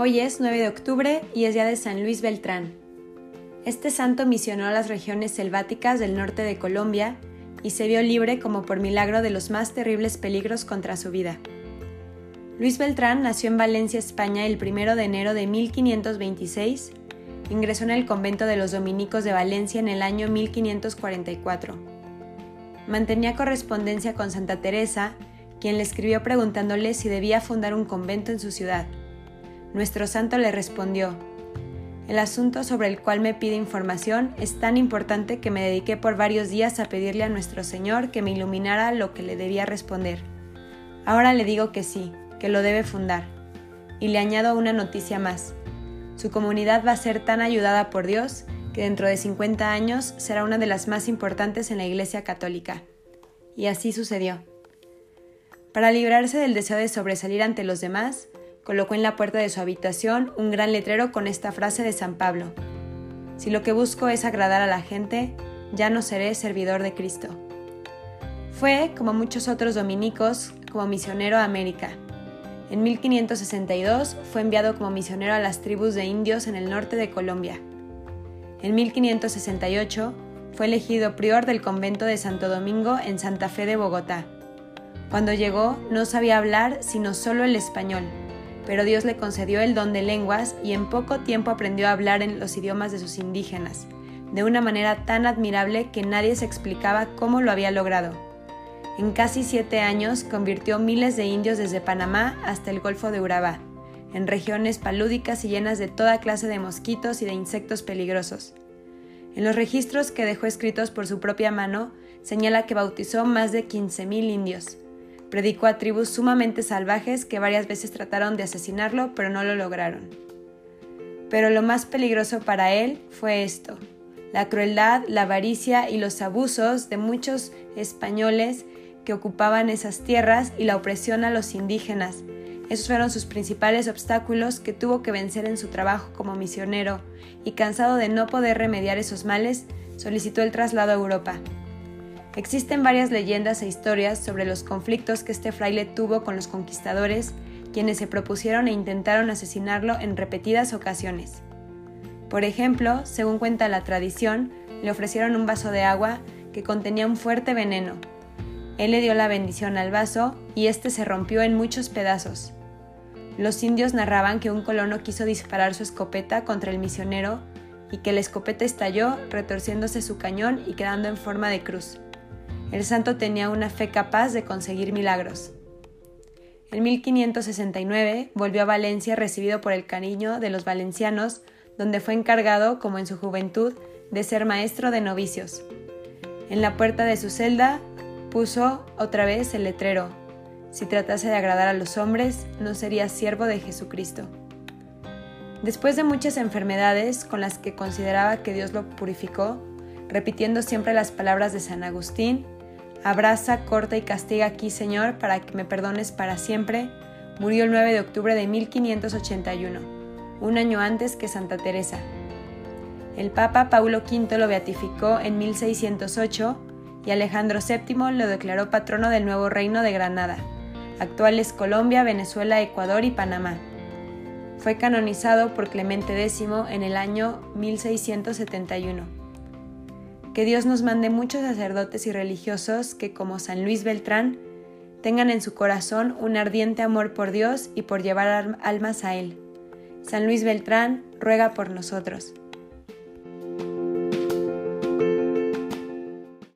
Hoy es 9 de octubre y es día de San Luis Beltrán. Este santo misionó a las regiones selváticas del norte de Colombia y se vio libre como por milagro de los más terribles peligros contra su vida. Luis Beltrán nació en Valencia, España, el 1 de enero de 1526. Ingresó en el convento de los dominicos de Valencia en el año 1544. Mantenía correspondencia con Santa Teresa, quien le escribió preguntándole si debía fundar un convento en su ciudad. Nuestro santo le respondió, el asunto sobre el cual me pide información es tan importante que me dediqué por varios días a pedirle a nuestro Señor que me iluminara lo que le debía responder. Ahora le digo que sí, que lo debe fundar. Y le añado una noticia más. Su comunidad va a ser tan ayudada por Dios que dentro de 50 años será una de las más importantes en la Iglesia Católica. Y así sucedió. Para librarse del deseo de sobresalir ante los demás, colocó en la puerta de su habitación un gran letrero con esta frase de San Pablo. Si lo que busco es agradar a la gente, ya no seré servidor de Cristo. Fue, como muchos otros dominicos, como misionero a América. En 1562 fue enviado como misionero a las tribus de indios en el norte de Colombia. En 1568 fue elegido prior del convento de Santo Domingo en Santa Fe de Bogotá. Cuando llegó no sabía hablar sino solo el español pero Dios le concedió el don de lenguas y en poco tiempo aprendió a hablar en los idiomas de sus indígenas, de una manera tan admirable que nadie se explicaba cómo lo había logrado. En casi siete años convirtió miles de indios desde Panamá hasta el Golfo de Urabá, en regiones palúdicas y llenas de toda clase de mosquitos y de insectos peligrosos. En los registros que dejó escritos por su propia mano, señala que bautizó más de 15.000 indios, Predicó a tribus sumamente salvajes que varias veces trataron de asesinarlo, pero no lo lograron. Pero lo más peligroso para él fue esto, la crueldad, la avaricia y los abusos de muchos españoles que ocupaban esas tierras y la opresión a los indígenas. Esos fueron sus principales obstáculos que tuvo que vencer en su trabajo como misionero, y cansado de no poder remediar esos males, solicitó el traslado a Europa. Existen varias leyendas e historias sobre los conflictos que este fraile tuvo con los conquistadores, quienes se propusieron e intentaron asesinarlo en repetidas ocasiones. Por ejemplo, según cuenta la tradición, le ofrecieron un vaso de agua que contenía un fuerte veneno. Él le dio la bendición al vaso y este se rompió en muchos pedazos. Los indios narraban que un colono quiso disparar su escopeta contra el misionero y que la escopeta estalló retorciéndose su cañón y quedando en forma de cruz. El santo tenía una fe capaz de conseguir milagros. En 1569 volvió a Valencia recibido por el cariño de los valencianos, donde fue encargado, como en su juventud, de ser maestro de novicios. En la puerta de su celda puso otra vez el letrero, si tratase de agradar a los hombres, no sería siervo de Jesucristo. Después de muchas enfermedades con las que consideraba que Dios lo purificó, repitiendo siempre las palabras de San Agustín, Abraza, corta y castiga aquí, Señor, para que me perdones para siempre. Murió el 9 de octubre de 1581, un año antes que Santa Teresa. El Papa Paulo V lo beatificó en 1608 y Alejandro VII lo declaró patrono del nuevo reino de Granada, actuales Colombia, Venezuela, Ecuador y Panamá. Fue canonizado por Clemente X en el año 1671. Que Dios nos mande muchos sacerdotes y religiosos que, como San Luis Beltrán, tengan en su corazón un ardiente amor por Dios y por llevar almas a Él. San Luis Beltrán ruega por nosotros.